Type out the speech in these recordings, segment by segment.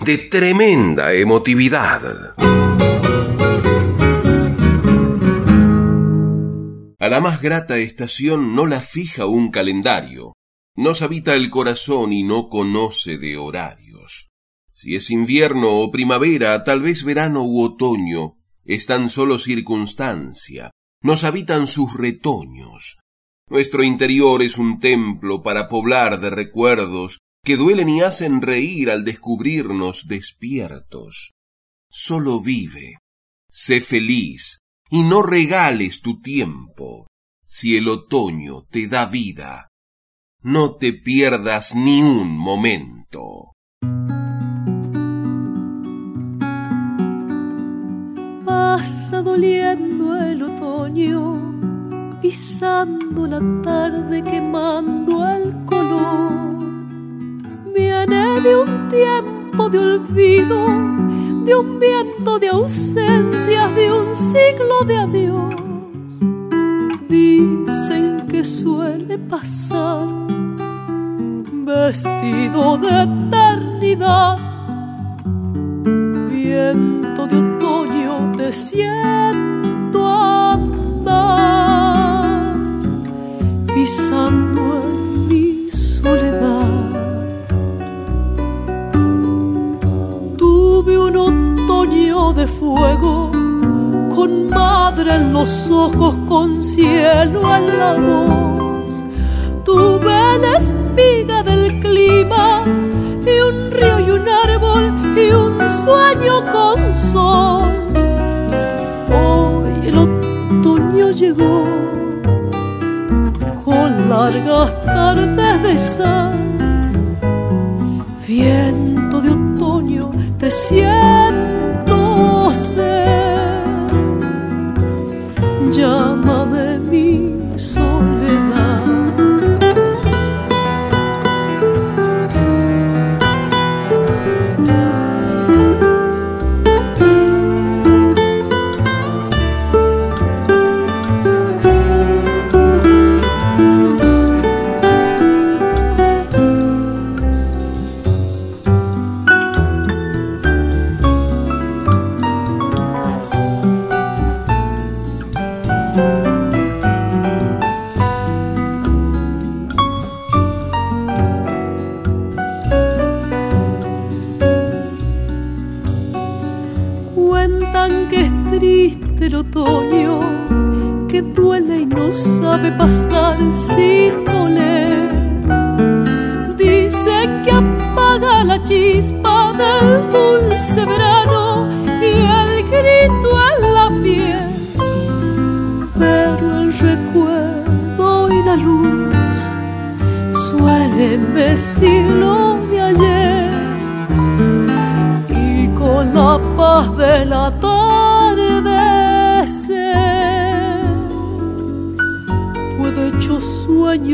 de tremenda emotividad. A la más grata estación no la fija un calendario, nos habita el corazón y no conoce de horarios. Si es invierno o primavera, tal vez verano u otoño, es tan solo circunstancia, nos habitan sus retoños. Nuestro interior es un templo para poblar de recuerdos que duelen y hacen reír al descubrirnos despiertos. Solo vive, sé feliz, y no regales tu tiempo. Si el otoño te da vida, no te pierdas ni un momento. pasa doliendo el otoño, pisando la tarde, quemando el color. Viene de un tiempo de olvido, de un viento de ausencias, de un siglo de adiós. Dicen que suele pasar vestido de eternidad, viento de otoño te siento la voz. Tuve la espiga del clima y un río y un árbol y un sueño con sol. Hoy el otoño llegó con largas tardes de sal. Viento de otoño te siento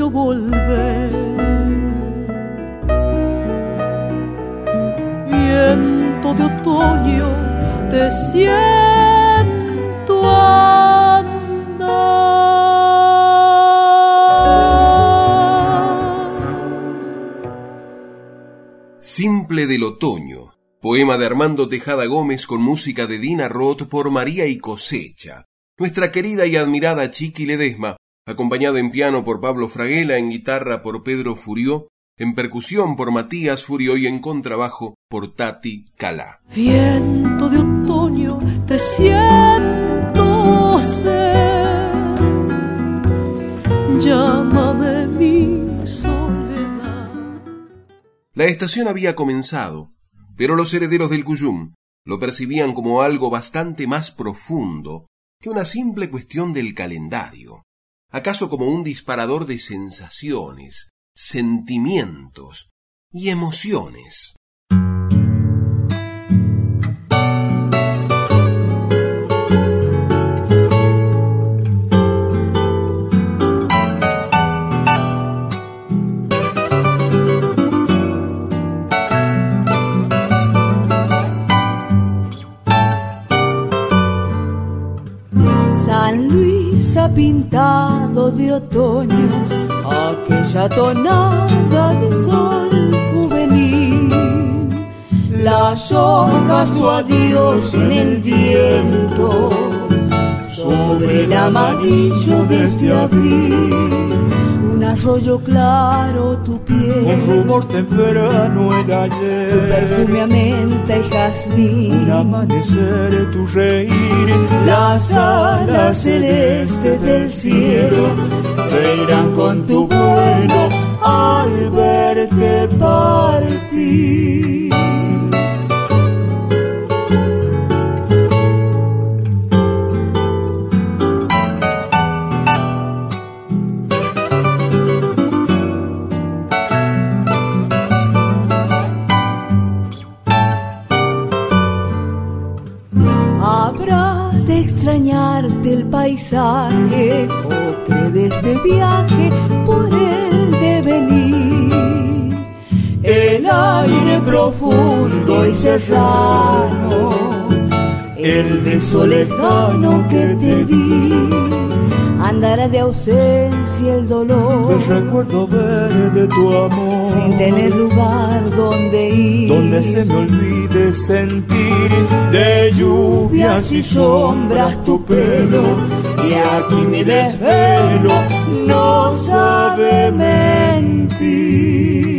volver. Viento de otoño, te siento andar. Simple del Otoño, poema de Armando Tejada Gómez con música de Dina Roth por María y Cosecha. Nuestra querida y admirada Chiqui Ledesma, acompañada en piano por Pablo Fraguela, en guitarra por Pedro Furió, en percusión por Matías Furió y en contrabajo por Tati Calá. Viento de otoño, te siento ser. Llámame mi soledad. La estación había comenzado, pero los herederos del Cuyum lo percibían como algo bastante más profundo que una simple cuestión del calendario, acaso como un disparador de sensaciones, sentimientos y emociones. Pintado de otoño aquella tonada de sol juvenil. Las hojas tu adiós en el viento sobre el amarillo de este abril arroyo claro tu piel. Un rumor temprano el ayer. Tu perfume a menta y jazmín. Un amanecer tu reír. Las alas celestes del cielo se irán con tu vuelo al verte partir. Viaje por el devenir. El aire profundo y serrano, el beso lejano que te di andará de ausencia el dolor. Recuerdo ver de tu amor, sin tener lugar donde ir, donde se me olvide sentir de lluvias y sombras tu pelo. Y aquí mi desvelo no sabe mentir.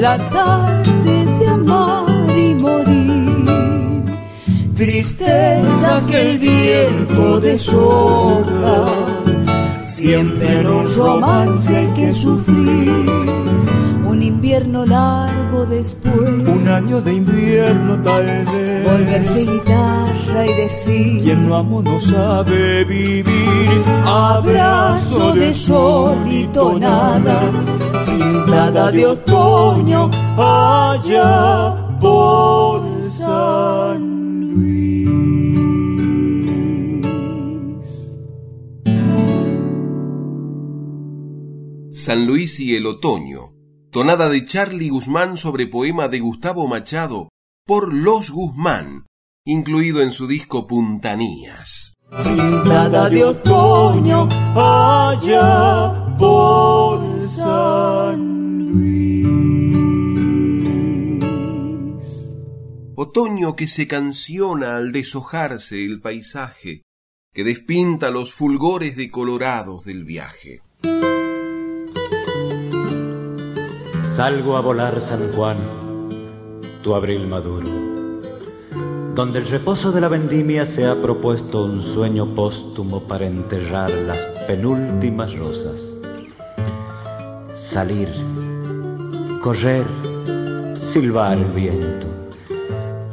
La tarde de amar y morir. Tristezas que el viento deshoja, siempre en un romance hay que sufrir. Un invierno largo después, un año de invierno tal vez. Volverse guitarra y decir: Quien no amo no sabe vivir. Abrazo de sol y tonada nada de otoño allá por San Luis. San Luis y el otoño. Tonada de Charlie Guzmán sobre poema de Gustavo Machado por Los Guzmán, incluido en su disco Puntanías. Nada de otoño allá por San Otoño que se canciona al deshojarse el paisaje, que despinta los fulgores decolorados del viaje. Salgo a volar San Juan, tu abril maduro, donde el reposo de la vendimia se ha propuesto un sueño póstumo para enterrar las penúltimas rosas. Salir correr, silbar el viento,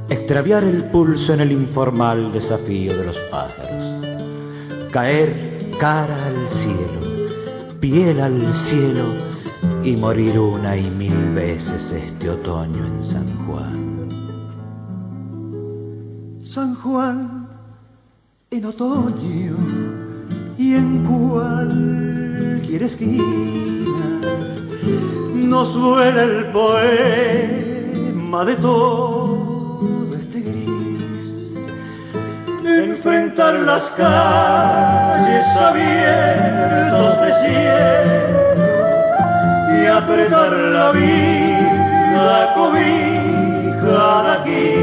extraviar el pulso en el informal desafío de los pájaros, caer cara al cielo, piel al cielo y morir una y mil veces este otoño en San Juan. San Juan en otoño y en cualquier esquina nos duele el poema de todo este gris. Enfrentar las calles abiertos de cielo y apretar la vida cobija de aquí.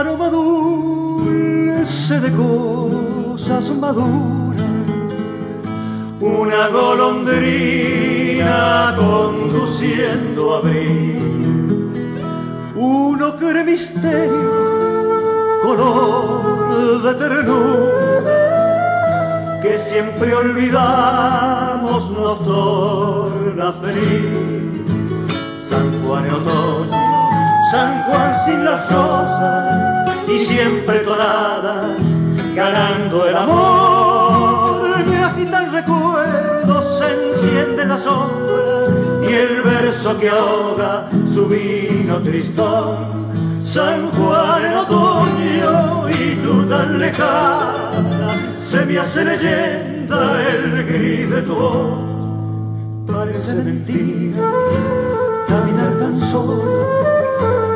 Un aroma dulce de cosas maduras una golondrina conduciendo a abril, uno que misterio, color de ternura, que siempre olvidamos nos torna feliz. San Juan San Juan sin las rosas y siempre tonada, ganando el amor me agitan recuerdos, se enciende la sombra y y el verso que ahoga su vino tristón. San Juan en otoño y tú tan lejana, se me hace leyenda el gris de tu voz. Parece mentira caminar tan solo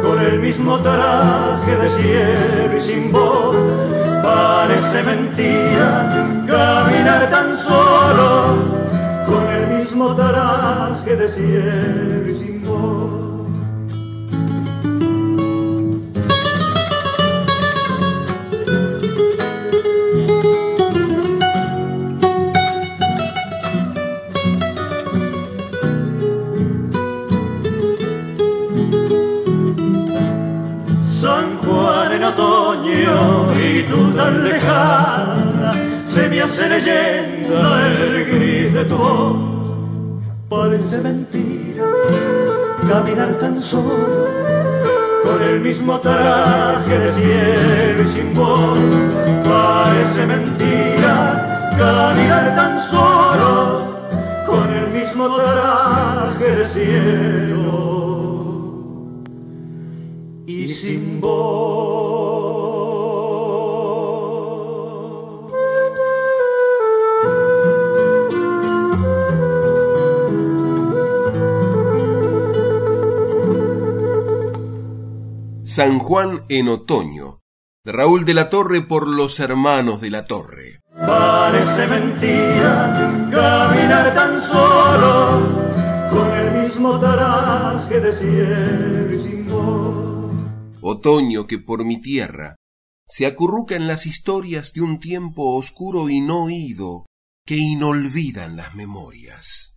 con el mismo traje de cielo y sin voz. Parece mentira caminar tan solo con el mismo traje de cielo y sin voz. Tú tan lejana, se me hace leyenda el gris de tu voz. Parece mentira caminar tan solo con el mismo traje de cielo y sin voz. Parece mentira caminar tan solo con el mismo traje de cielo y sin voz. San Juan en otoño, de Raúl de la Torre por los hermanos de la Torre. Parece mentira caminar tan solo con el mismo taraje de cielo y sin voz. Otoño que por mi tierra se acurruca en las historias de un tiempo oscuro y no oído que inolvidan las memorias.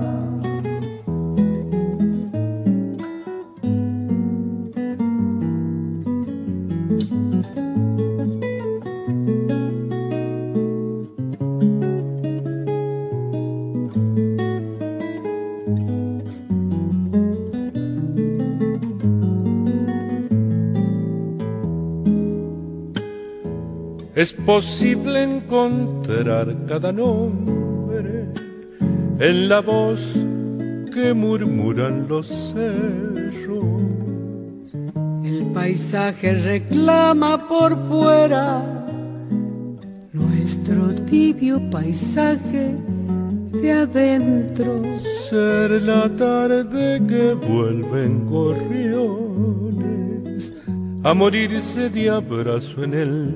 Es posible encontrar cada nombre en la voz que murmuran los cerros. El paisaje reclama por fuera nuestro tibio paisaje de adentro. Ser la tarde que vuelven gorriones a morirse de abrazo en el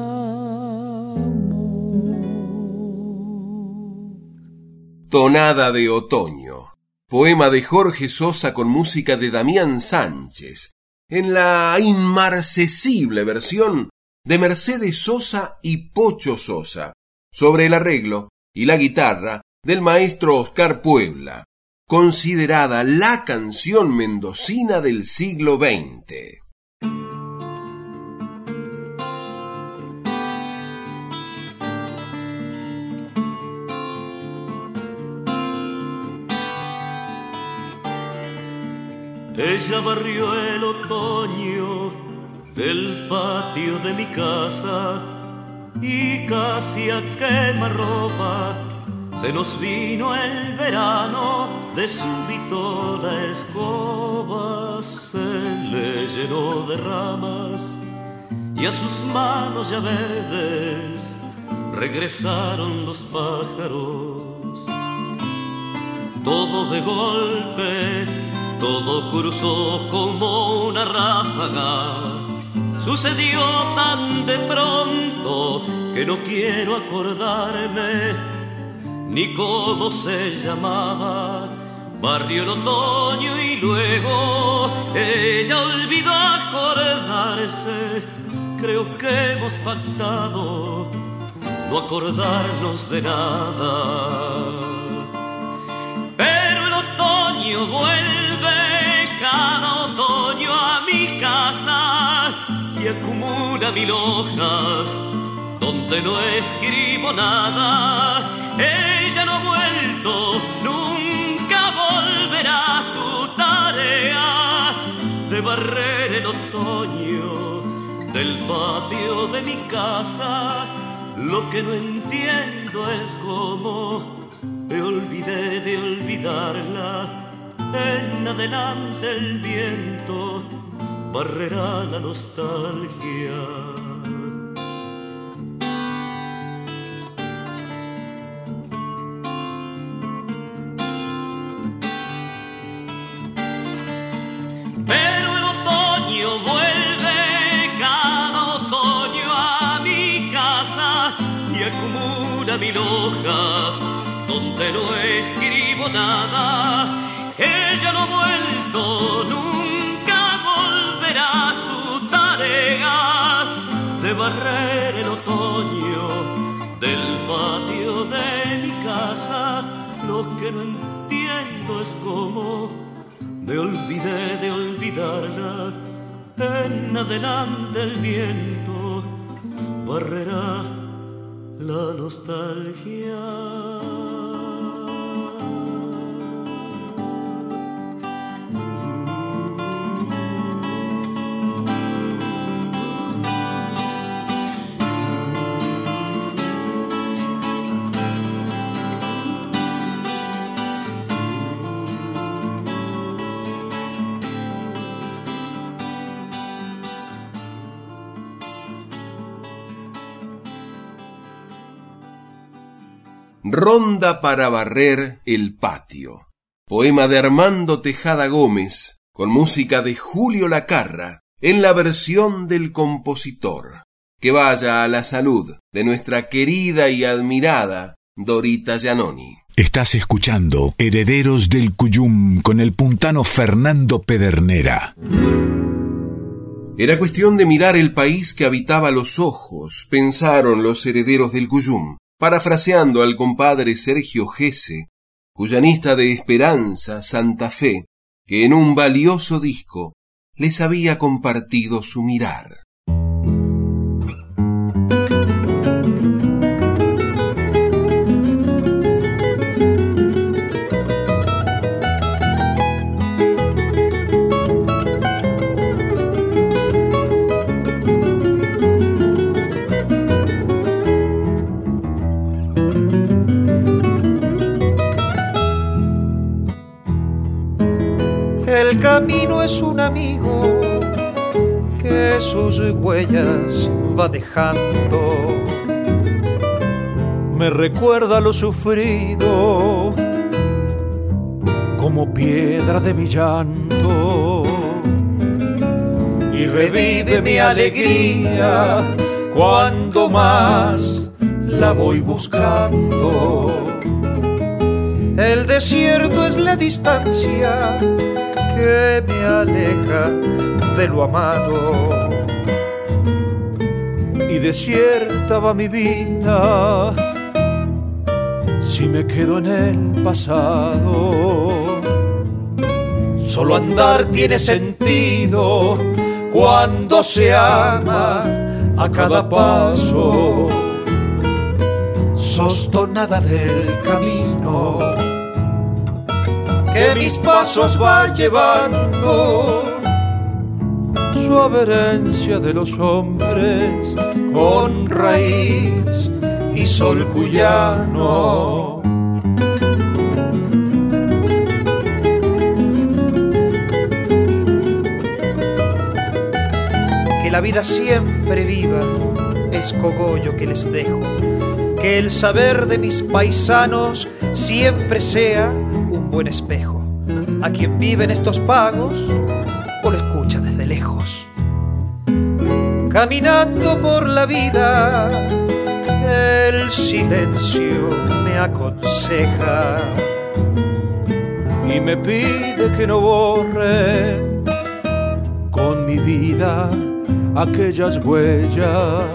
Tonada de otoño. Poema de Jorge Sosa con música de Damián Sánchez. En la inmarcesible versión de Mercedes Sosa y Pocho Sosa, sobre el arreglo y la guitarra del maestro Oscar Puebla, considerada la canción mendocina del siglo XX. Ella barrió el otoño del patio de mi casa y casi a quemarropa se nos vino el verano, de súbito la escoba se le llenó de ramas y a sus manos ya regresaron los pájaros. Todo de golpe, todo cruzó como una ráfaga Sucedió tan de pronto que no quiero acordarme ni cómo se llamaba. Barrio el otoño y luego ella olvidó acordarse. Creo que hemos pactado no acordarnos de nada. Pero el otoño vuelve acumula mil hojas donde no escribo nada. Ella no ha vuelto, nunca volverá a su tarea de barrer el otoño del patio de mi casa. Lo que no entiendo es cómo me olvidé de olvidarla. En adelante el viento barrerá la nostalgia. Pero el otoño vuelve cada otoño a mi casa y acumula mil hojas donde no escribo nada. Ella no ha vuelto nunca barrer el otoño del patio de mi casa. Lo que no entiendo es cómo me olvidé de olvidarla. En adelante el viento barrerá la nostalgia. Ronda para barrer el patio. Poema de Armando Tejada Gómez, con música de Julio Lacarra, en la versión del compositor. Que vaya a la salud de nuestra querida y admirada Dorita Giannoni. Estás escuchando Herederos del Cuyum con el puntano Fernando Pedernera. Era cuestión de mirar el país que habitaba los ojos, pensaron los herederos del Cuyum parafraseando al compadre Sergio Gese, cuyanista de Esperanza, Santa Fe, que en un valioso disco les había compartido su mirar. El camino es un amigo que sus huellas va dejando. Me recuerda lo sufrido como piedra de mi llanto y revive mi alegría cuando más la voy buscando. El desierto es la distancia que me aleja de lo amado. Y desierta va mi vida si me quedo en el pasado. Solo andar tiene sentido cuando se ama a cada paso. Sos tonada del camino que mis pasos va llevando. Suave herencia de los hombres con raíz y sol cuyano. Que la vida siempre viva es cogollo que les dejo. Que el saber de mis paisanos siempre sea buen espejo. A quien viven estos pagos o lo escucha desde lejos. Caminando por la vida el silencio me aconseja y me pide que no borre con mi vida aquellas huellas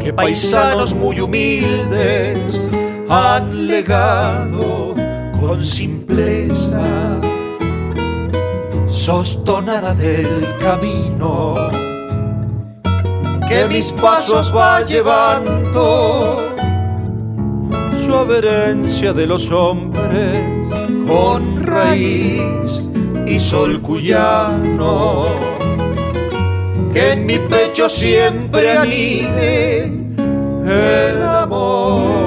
que paisanos muy humildes han legado con simpleza. Sostonada del camino que mis pasos va llevando. Suave herencia de los hombres con raíz y sol cuyano. Que en mi pecho siempre anide el amor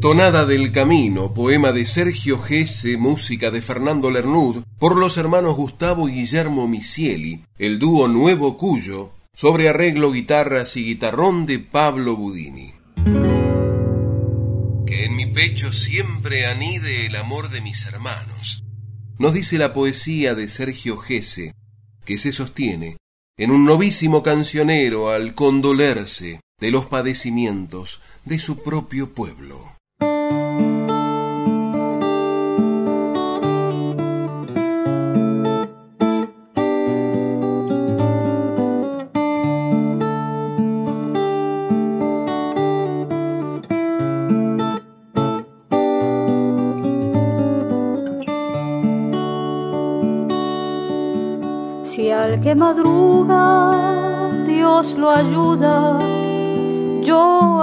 Tonada del Camino, poema de Sergio Gese, música de Fernando Lernud, por los hermanos Gustavo y Guillermo Misieli, el dúo Nuevo Cuyo, sobre arreglo, guitarras y guitarrón de Pablo Budini. Que en mi pecho siempre anide el amor de mis hermanos, nos dice la poesía de Sergio Gese, que se sostiene en un novísimo cancionero al condolerse de los padecimientos de su propio pueblo. Que madruga Dios lo ayuda, yo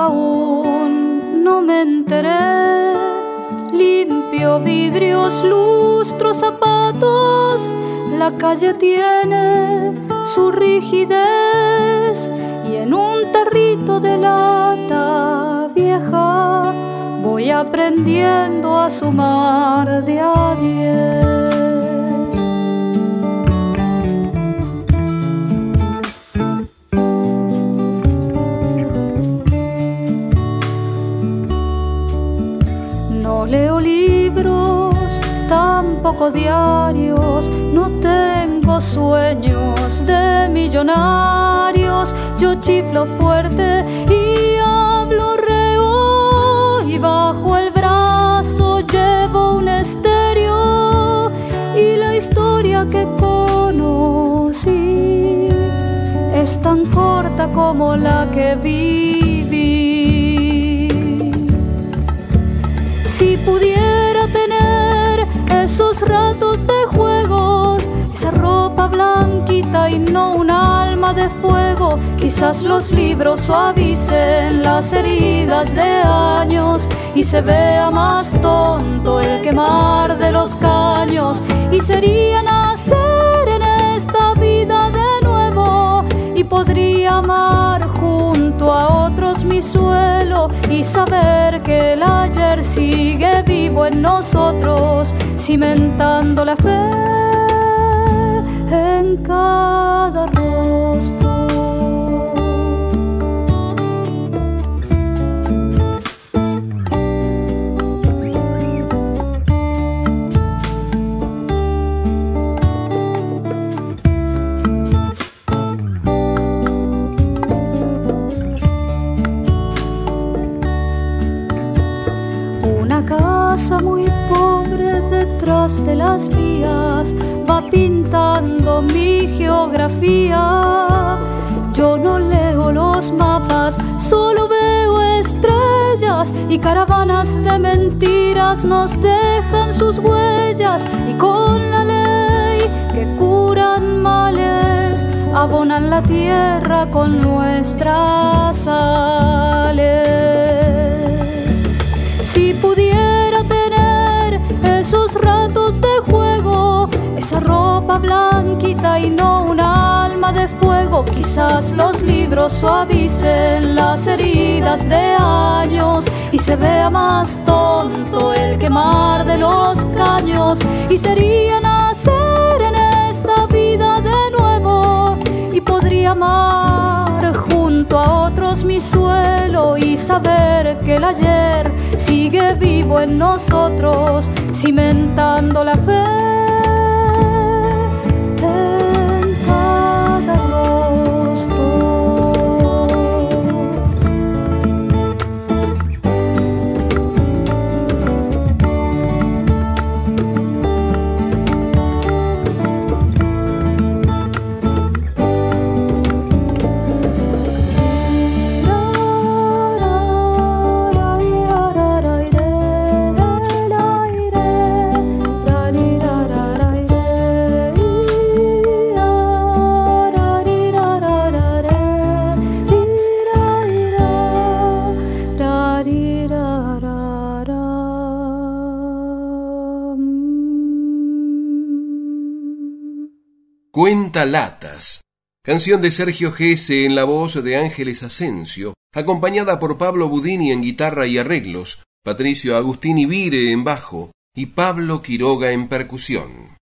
aún no me enteré. Limpio vidrios, lustros, zapatos, la calle tiene su rigidez y en un tarrito de lata vieja voy aprendiendo a sumar de a diez. No tengo sueños de millonarios, yo chiflo fuerte y hablo reo y bajo el brazo llevo un estéreo y la historia que conocí es tan corta como la que viví. y no un alma de fuego. Quizás los libros suavicen las heridas de años y se vea más tonto el quemar de los caños. Y sería nacer en esta vida de nuevo y podría amar junto a otros mi suelo y saber que el ayer sigue vivo en nosotros, cimentando la fe en caravanas de mentiras nos dejan sus huellas y con la ley que curan males abonan la tierra con nuestras sales. Si pudiera tener esos ratos de juego, esa ropa blanquita y no un alma de fuego. Quizás los libros suavicen las heridas de años y se vea más tonto el quemar de los caños y sería nacer en esta vida de nuevo y podría amar junto a otros mi suelo y saber que el ayer sigue vivo en nosotros cimentando la fe. Cuenta Latas, canción de Sergio Gese en la voz de Ángeles Asensio, acompañada por Pablo Budini en guitarra y arreglos, Patricio Agustini Vire en bajo y Pablo Quiroga en percusión.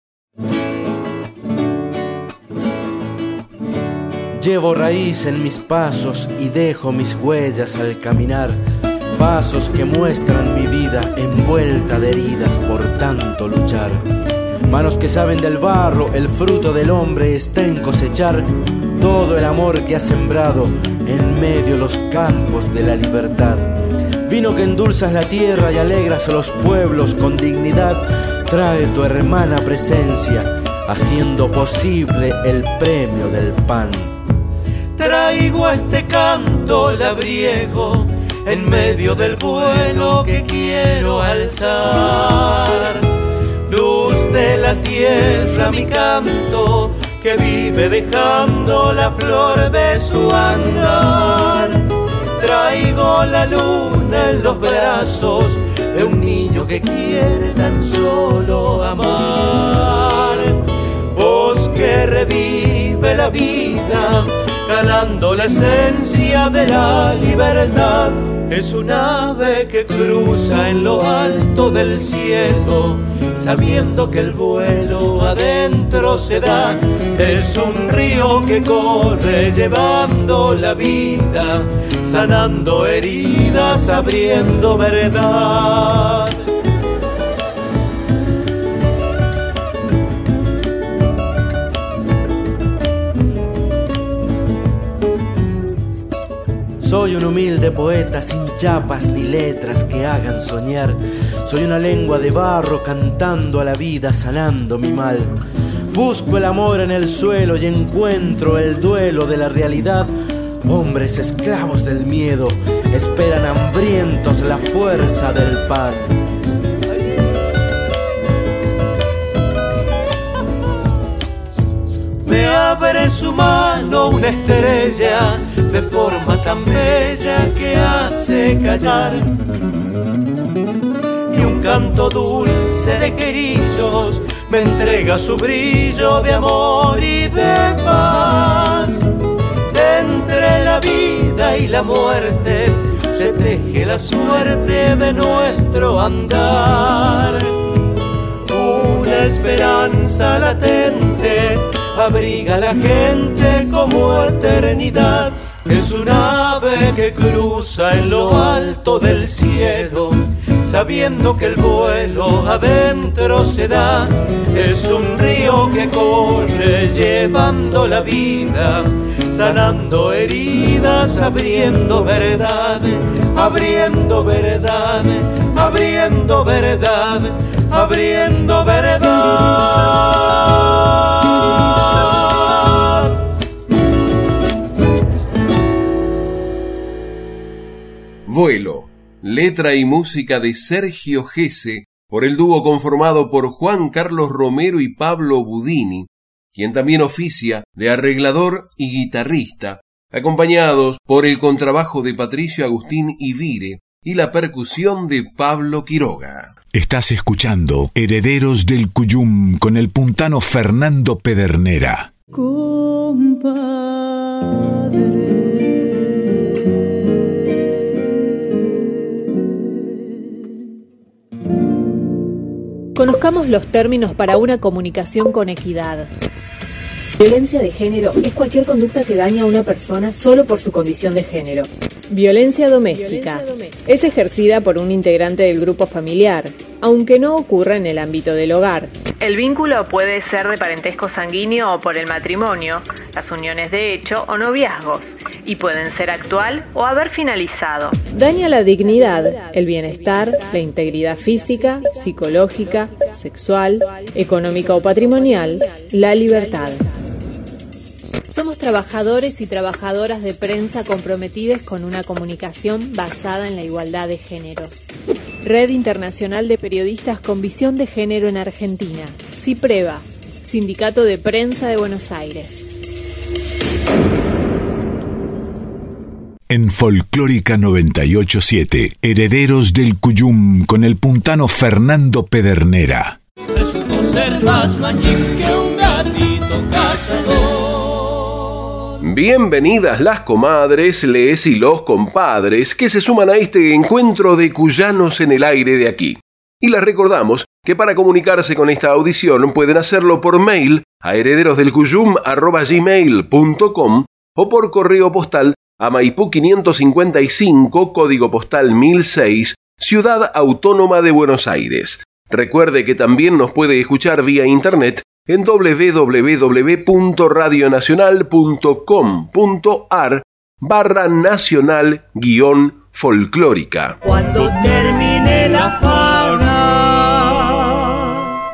Llevo raíz en mis pasos y dejo mis huellas al caminar, pasos que muestran mi vida envuelta de heridas por tanto luchar Manos que saben del barro, el fruto del hombre está en cosechar todo el amor que ha sembrado en medio los campos de la libertad. Vino que endulzas la tierra y alegras a los pueblos con dignidad, trae tu hermana presencia, haciendo posible el premio del pan. Traigo este canto labriego en medio del vuelo que quiero alzar de la tierra mi canto, que vive dejando la flor de su andar. Traigo la luna en los brazos de un niño que quiere tan solo amar. Voz que revive la vida, calando la esencia de la libertad. Es un ave que cruza en lo alto del cielo sabiendo que el vuelo adentro se da. Es un río que corre llevando la vida, sanando heridas, abriendo verdad. Soy un humilde poeta sin chapas ni letras que hagan soñar. Soy una lengua de barro cantando a la vida, sanando mi mal. Busco el amor en el suelo y encuentro el duelo de la realidad. Hombres esclavos del miedo esperan hambrientos la fuerza del pan. Me abre su mano una estrella de forma tan bella que hace callar. Un canto dulce de querillos me entrega su brillo de amor y de paz. Entre la vida y la muerte se teje la suerte de nuestro andar. Una esperanza latente abriga la gente como eternidad. Es un ave que cruza en lo alto del cielo, sabiendo que el vuelo adentro se da. Es un río que corre llevando la vida, sanando heridas, abriendo verdad, abriendo verdad, abriendo verdad, abriendo verdad. Vuelo, letra y música de Sergio Gese por el dúo conformado por Juan Carlos Romero y Pablo Budini, quien también oficia de arreglador y guitarrista, acompañados por el contrabajo de Patricio Agustín Ivire y la percusión de Pablo Quiroga. Estás escuchando Herederos del Cuyum con el puntano Fernando Pedernera. Conozcamos los términos para una comunicación con equidad. Violencia de género es cualquier conducta que daña a una persona solo por su condición de género. Violencia doméstica es ejercida por un integrante del grupo familiar, aunque no ocurra en el ámbito del hogar. El vínculo puede ser de parentesco sanguíneo o por el matrimonio, las uniones de hecho o noviazgos, y pueden ser actual o haber finalizado. Daña la dignidad, el bienestar, la integridad física, psicológica, sexual, económica o patrimonial, la libertad. Somos trabajadores y trabajadoras de prensa comprometidos con una comunicación basada en la igualdad de géneros. Red Internacional de Periodistas con Visión de Género en Argentina. CIPREVA, Sindicato de Prensa de Buenos Aires. En Folclórica 987, Herederos del Cuyum con el puntano Fernando Pedernera. Resultó ser más mañín que un gatito cazador. Bienvenidas las comadres, les y los compadres que se suman a este encuentro de cuyanos en el aire de aquí. Y les recordamos que para comunicarse con esta audición pueden hacerlo por mail a herederosdelcuyum.gmail.com o por correo postal a Maipú 555, código postal 1006, Ciudad Autónoma de Buenos Aires. Recuerde que también nos puede escuchar vía internet en www.radionacional.com.ar barra nacional guion folclórica. Cuando termine la fauna.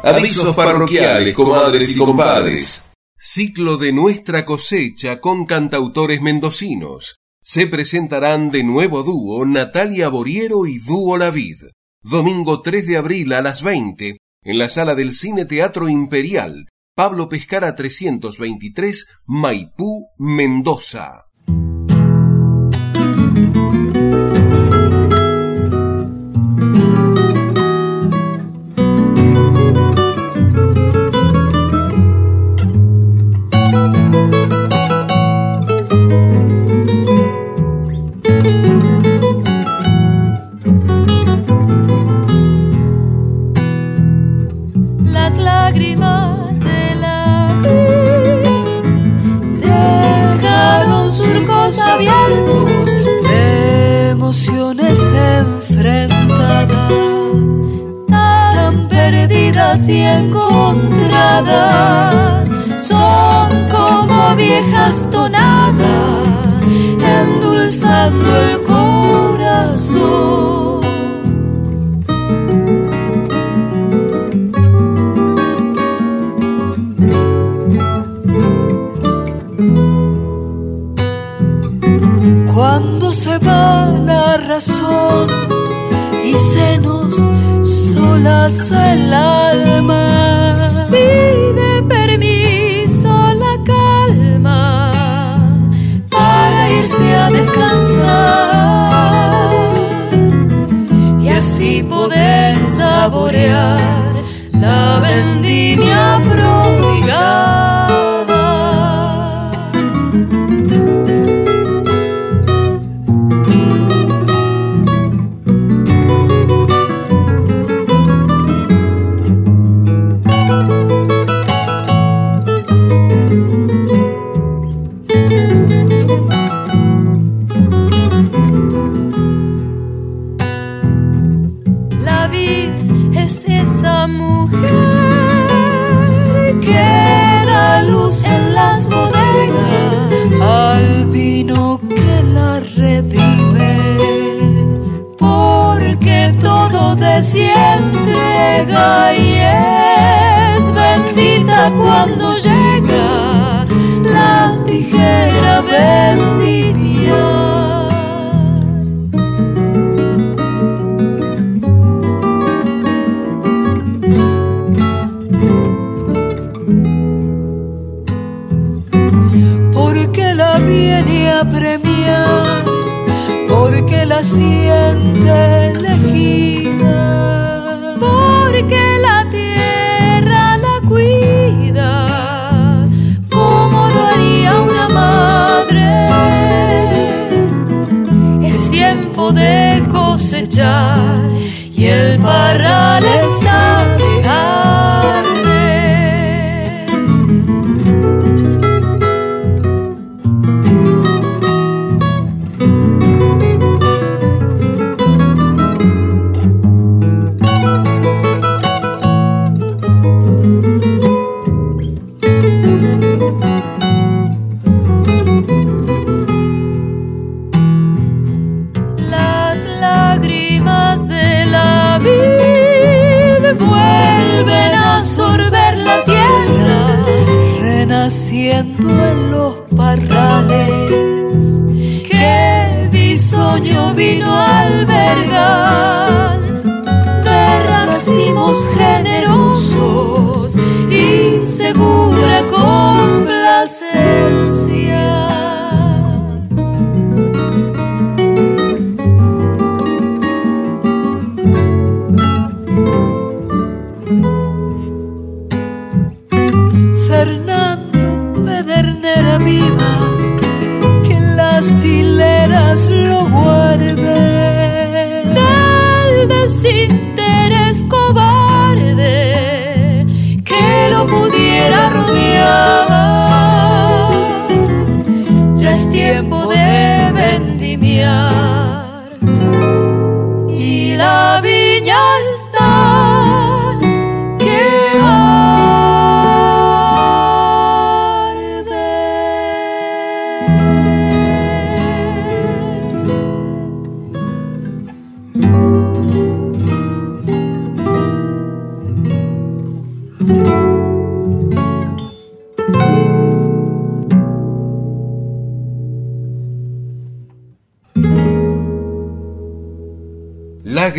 Avisos parroquiales, comadres y compadres. Ciclo de nuestra cosecha con cantautores mendocinos. Se presentarán de nuevo dúo Natalia Boriero y Dúo La Vid. Domingo 3 de abril a las 20 en la sala del Cine Teatro Imperial, Pablo Pescara 323, Maipú, Mendoza.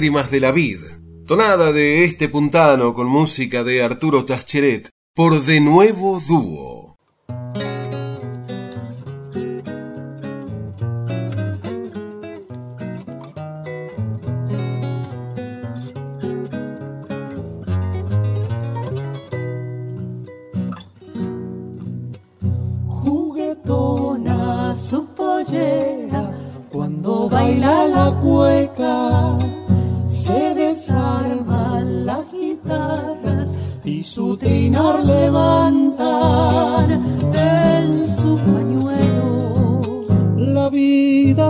De la vid, tonada de este puntano con música de Arturo Tascheret por De Nuevo Dúo.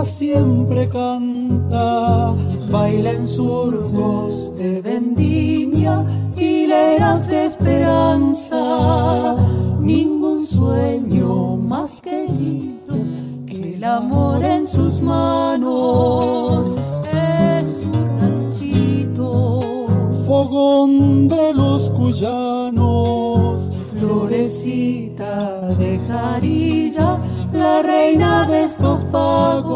Siempre canta, baila en surcos de vendimia hileras de esperanza. Ningún sueño más querido que el amor en sus manos. Es un ranchito. Fogón de los cuyanos, florecita de jarilla la reina de estos pagos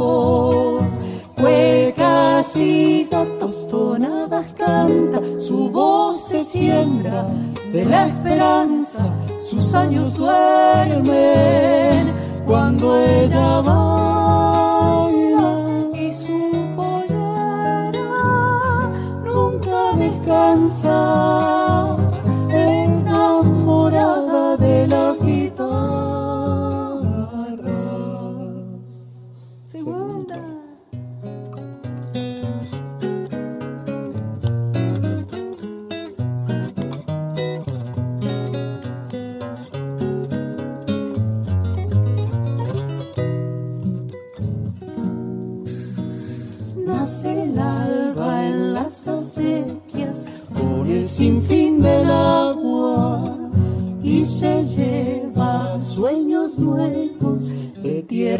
canta su voz se siembra de la esperanza sus años duermen cuando ella baila y su pollera nunca descansa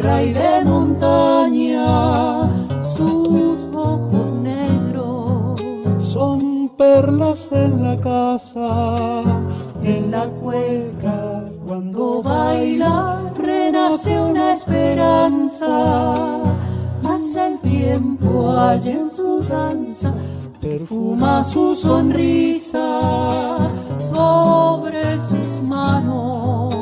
y de montaña sus ojos negros son perlas en la casa, en la cueca cuando baila renace una esperanza. Hace el tiempo allá en su danza perfuma su sonrisa sobre sus manos.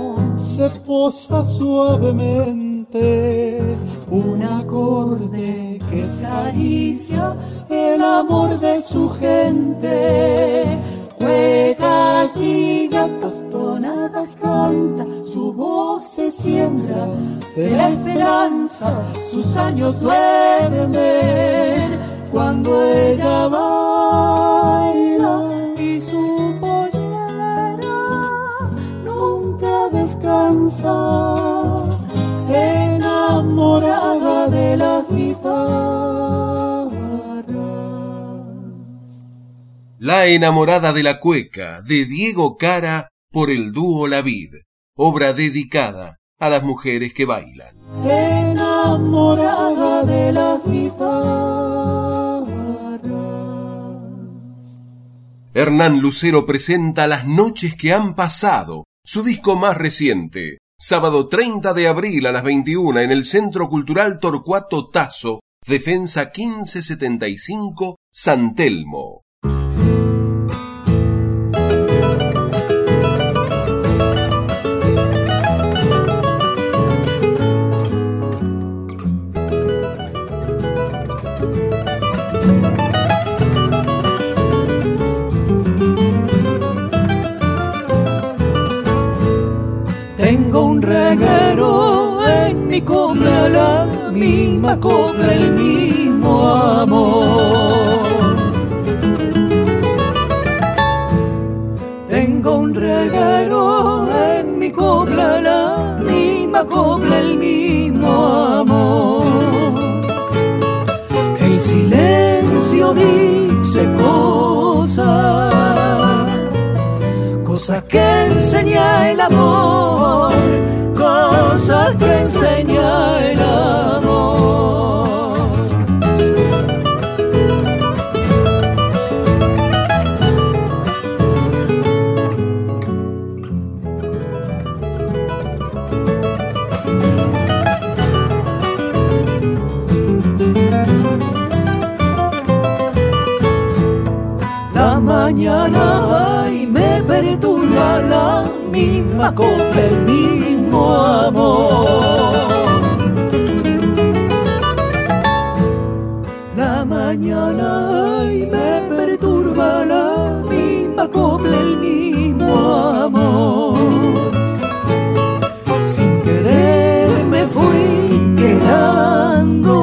Se posa suavemente un acorde que es caricia el amor de su gente. Cuecas y gatos tonadas canta, su voz se siembra de la esperanza, sus años duermen cuando ella baila y su pollera nunca descansa, de las guitarras. La enamorada de la cueca de Diego Cara por el dúo La Vid, obra dedicada a las mujeres que bailan. Enamorada de las guitarras. Hernán Lucero presenta Las noches que han pasado, su disco más reciente, sábado 30 de abril a las 21 en el Centro Cultural Torcuato Tazo, Defensa 1575, San Telmo. En mi copla, la misma copla, el mismo amor. Tengo un reguero misma copla, el mismo amor. La mañana y me perturba la misma copla, el mismo amor. Sin querer me fui quedando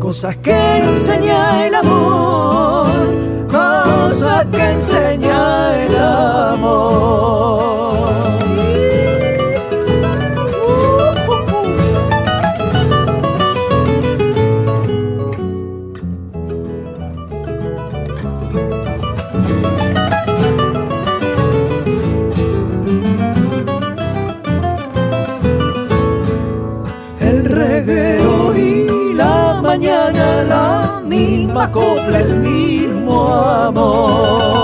cosas que enseña el amor, que enseña el amor. Misma copla, el mismo amor.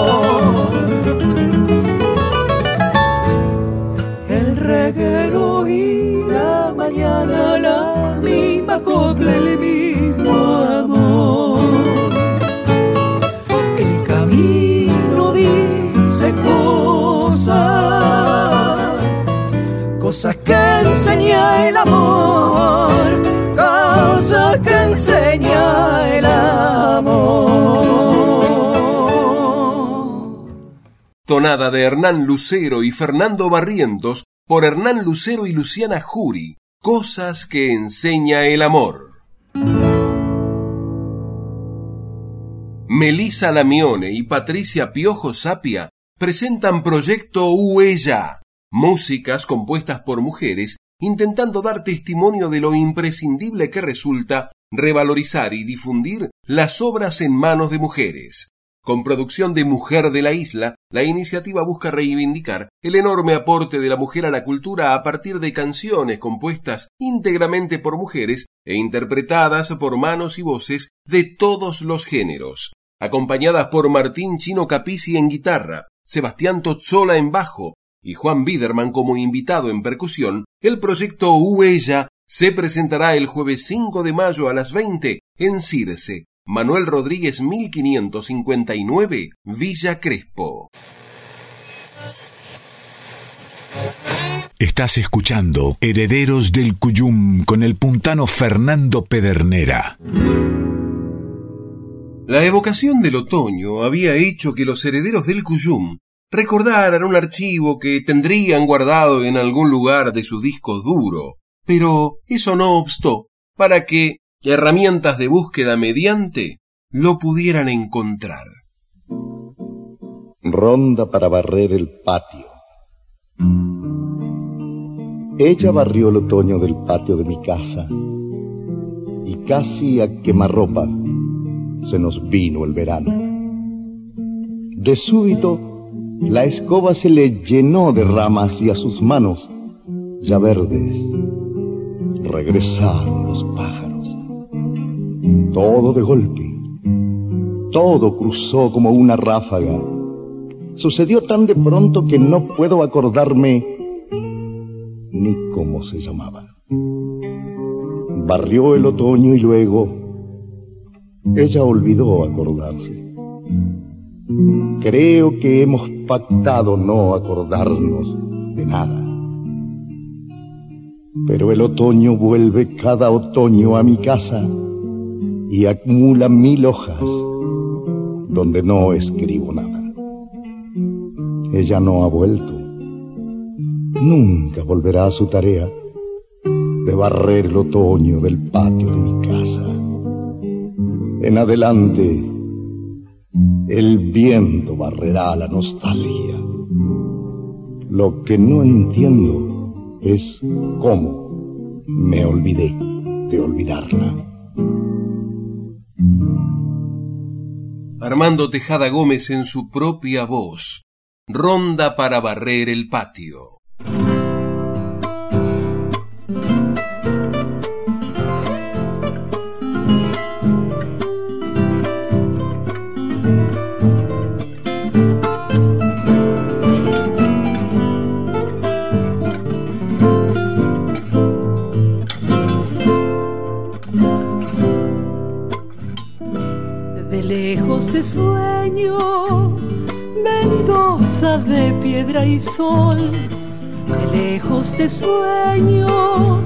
De Hernán Lucero y Fernando Barrientos por Hernán Lucero y Luciana Jury. Cosas que enseña el amor. Melisa Lamione y Patricia Piojo Sapia presentan Proyecto Huella, músicas compuestas por mujeres intentando dar testimonio de lo imprescindible que resulta revalorizar y difundir las obras en manos de mujeres. Con producción de Mujer de la Isla, la iniciativa busca reivindicar el enorme aporte de la mujer a la cultura a partir de canciones compuestas íntegramente por mujeres e interpretadas por manos y voces de todos los géneros. Acompañadas por Martín Chino Capici en guitarra, Sebastián Tozzola en bajo y Juan Biderman como invitado en percusión, el proyecto Huella se presentará el jueves 5 de mayo a las 20 en Circe, Manuel Rodríguez 1559, Villa Crespo. Estás escuchando Herederos del Cuyum con el puntano Fernando Pedernera. La evocación del otoño había hecho que los herederos del Cuyum recordaran un archivo que tendrían guardado en algún lugar de su disco duro, pero eso no obstó para que, herramientas de búsqueda mediante, lo pudieran encontrar. Ronda para barrer el patio. Ella barrió el otoño del patio de mi casa y casi a quemarropa se nos vino el verano. De súbito, la escoba se le llenó de ramas y a sus manos, ya verdes, regresaron. Todo de golpe, todo cruzó como una ráfaga. Sucedió tan de pronto que no puedo acordarme ni cómo se llamaba. Barrió el otoño y luego ella olvidó acordarse. Creo que hemos pactado no acordarnos de nada. Pero el otoño vuelve cada otoño a mi casa y acumula mil hojas donde no escribo nada. Ella no ha vuelto. Nunca volverá a su tarea de barrer el otoño del patio de mi casa. En adelante, el viento barrerá la nostalgia. Lo que no entiendo es cómo me olvidé de olvidarla. Armando Tejada Gómez en su propia voz. Ronda para barrer el patio. Sueño, Mendoza de piedra y sol, de lejos te sueño,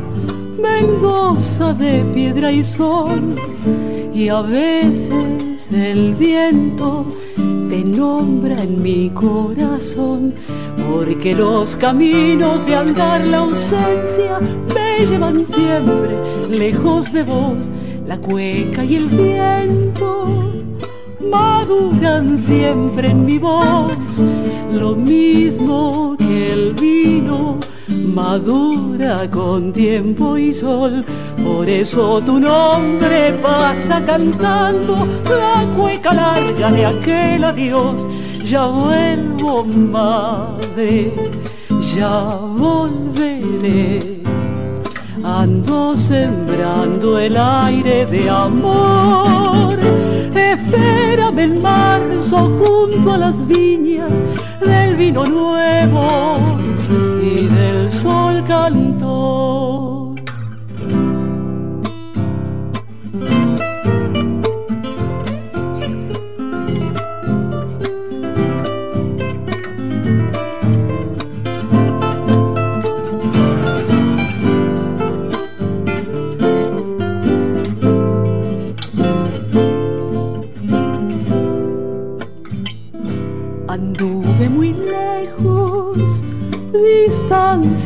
Mendoza de piedra y sol, y a veces el viento te nombra en mi corazón, porque los caminos de andar la ausencia me llevan siempre lejos de vos, la cueca y el viento maduran siempre en mi voz, lo mismo que el vino madura con tiempo y sol. Por eso tu nombre pasa cantando la cueca larga de aquel adiós. Ya vuelvo, madre, ya volveré. Ando sembrando el aire de amor Espérame en marzo junto a las viñas del vino nuevo y del sol cantor.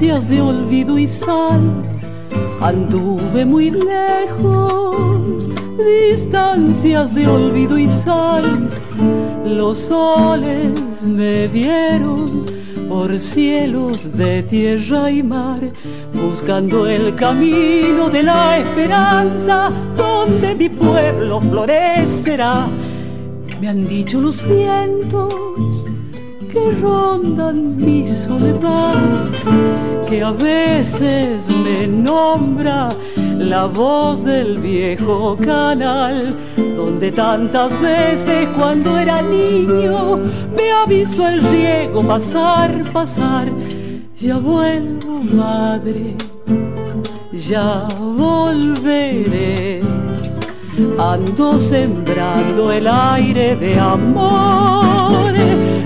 De olvido y sal. Anduve muy lejos, distancias de olvido y sal. Los soles me vieron por cielos de tierra y mar, buscando el camino de la esperanza donde mi pueblo florecerá. Me han dicho los vientos que rondan mi soledad, que a veces me nombra la voz del viejo canal, donde tantas veces cuando era niño me avisó el riego pasar, pasar. Ya vuelvo, madre, ya volveré. Ando sembrando el aire de amor.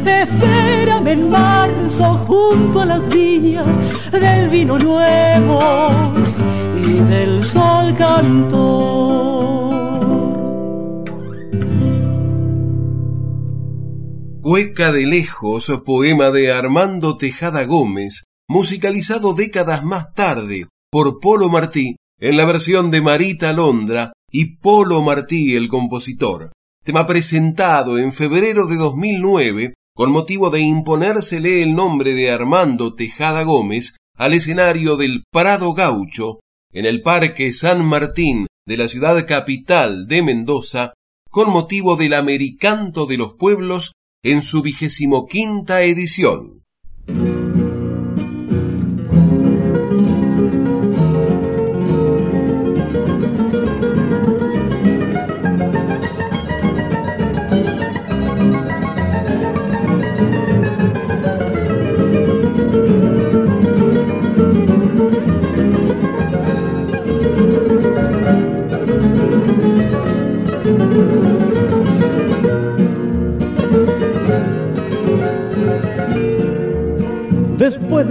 Espérame en marzo junto a las viñas del vino nuevo y del sol cantor. Cueca de lejos, poema de Armando Tejada Gómez, musicalizado décadas más tarde por Polo Martí en la versión de Marita Londra y Polo Martí el compositor. Tema presentado en febrero de 2009 con motivo de imponérsele el nombre de Armando Tejada Gómez al escenario del Prado Gaucho en el Parque San Martín de la ciudad capital de Mendoza con motivo del Americanto de los Pueblos en su vigésimo quinta edición.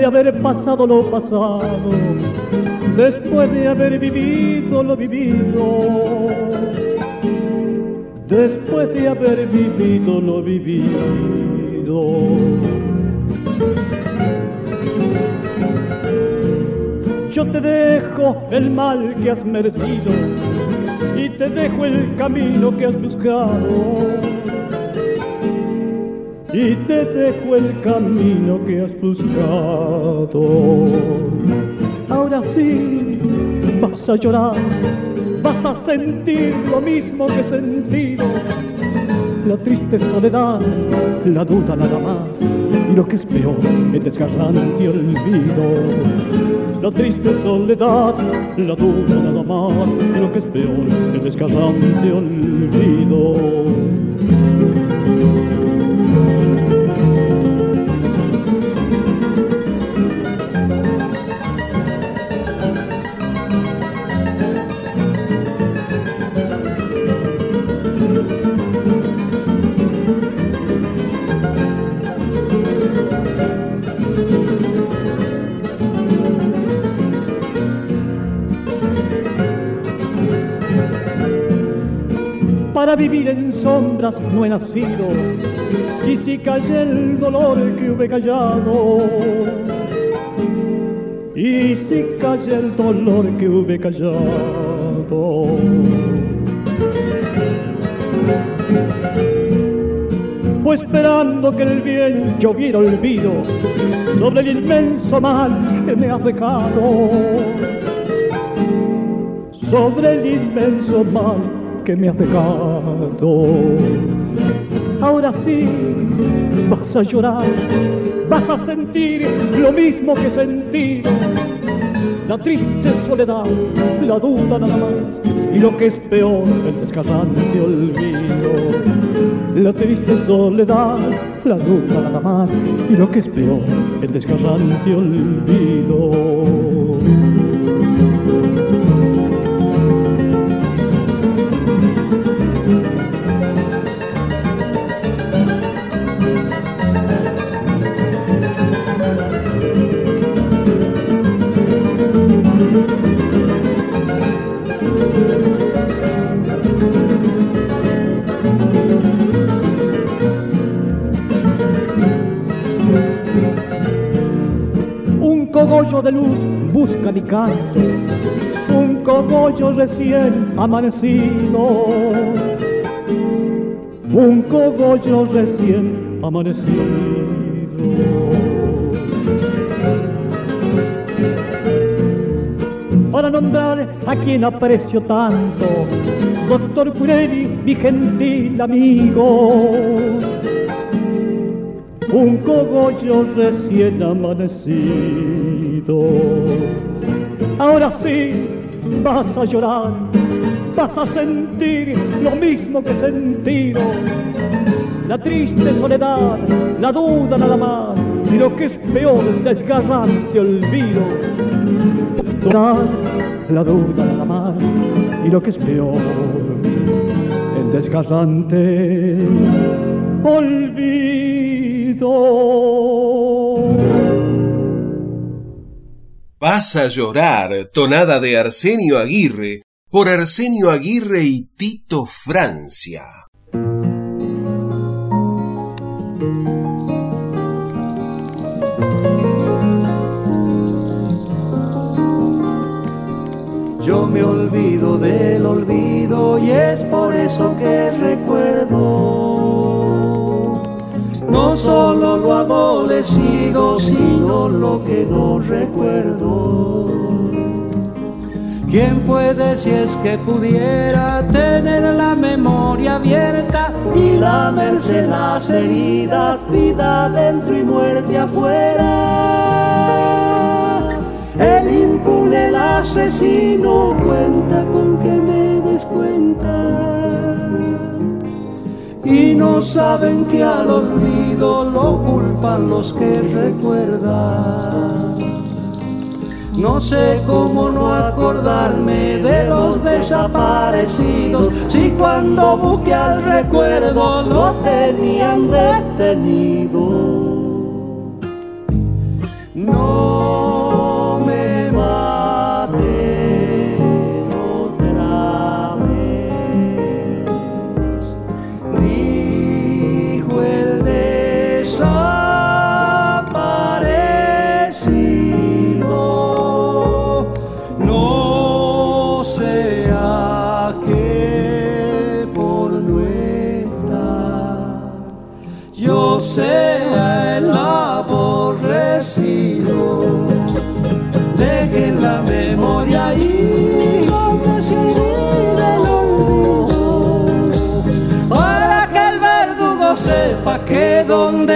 Haber pasado lo pasado, después de haber vivido lo vivido, después de haber vivido lo vivido. Yo te dejo el mal que has merecido y te dejo el camino que has buscado y te dejo el camino que has buscado. Ahora sí vas a llorar, vas a sentir lo mismo que he sentido. La triste soledad, la duda nada más, y lo que es peor, el desgarrante olvido. La triste soledad, la duda nada más, y lo que es peor, el desgarrante olvido. Vivir en sombras no he nacido, y si callé el dolor que hube callado, y si callé el dolor que hube callado. Fue esperando que el bien lloviera olvido sobre el inmenso mal que me ha dejado, sobre el inmenso mal que me ha pegado. Ahora sí vas a llorar, vas a sentir lo mismo que sentí. La triste soledad, la duda nada más, y lo que es peor, el descarrante olvido. La triste soledad, la duda nada más, y lo que es peor, el descarrante olvido. Cogollo de luz busca mi canto, un cogollo recién amanecido, un cogollo recién amanecido. Para nombrar a quien aprecio tanto, doctor Curelli, mi gentil amigo un cogollo recién amanecido. Ahora sí vas a llorar, vas a sentir lo mismo que sentido. La triste soledad, la duda nada más, y lo que es peor, el desgarrante olvido. La duda nada más, y lo que es peor, el desgarrante olvido. Vas a llorar, tonada de Arsenio Aguirre, por Arsenio Aguirre y Tito Francia. Yo me olvido del olvido y es por eso que recuerdo no solo lo adolecido, sino lo que no recuerdo. ¿Quién puede si es que pudiera tener la memoria abierta y lamerse las heridas, vida dentro y muerte afuera? El impune, el asesino cuenta con que me descuenta y no saben que al olvido lo culpan los que recuerdan. No sé cómo no acordarme de los desaparecidos, si cuando busqué al recuerdo lo tenían detenido.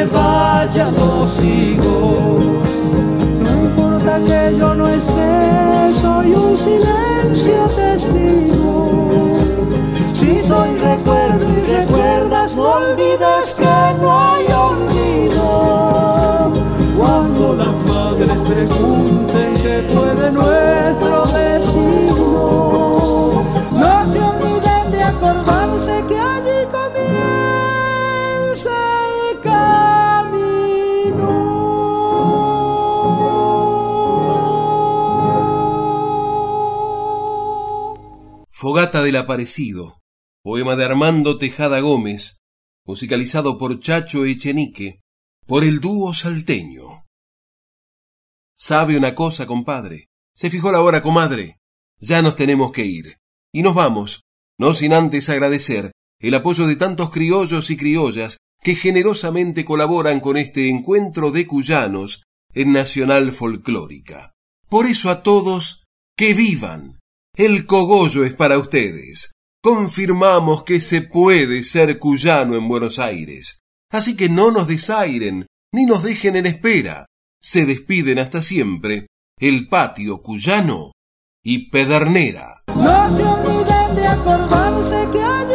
Vaya lo sigo. No importa que yo no esté, soy un silencio testigo. Si soy recuerdo y recuerdas, no olvides que no hay olvido. Cuando las madres pregunten qué fue de nuestro Del Aparecido, poema de Armando Tejada Gómez, musicalizado por Chacho Echenique, por el dúo salteño. ¿Sabe una cosa, compadre? Se fijó la hora, comadre. Ya nos tenemos que ir. Y nos vamos, no sin antes agradecer el apoyo de tantos criollos y criollas que generosamente colaboran con este encuentro de cuyanos en Nacional Folclórica. Por eso a todos, que vivan el cogollo es para ustedes. Confirmamos que se puede ser cuyano en Buenos Aires. Así que no nos desairen, ni nos dejen en espera. Se despiden hasta siempre el patio cuyano y Pedernera. No se olviden de que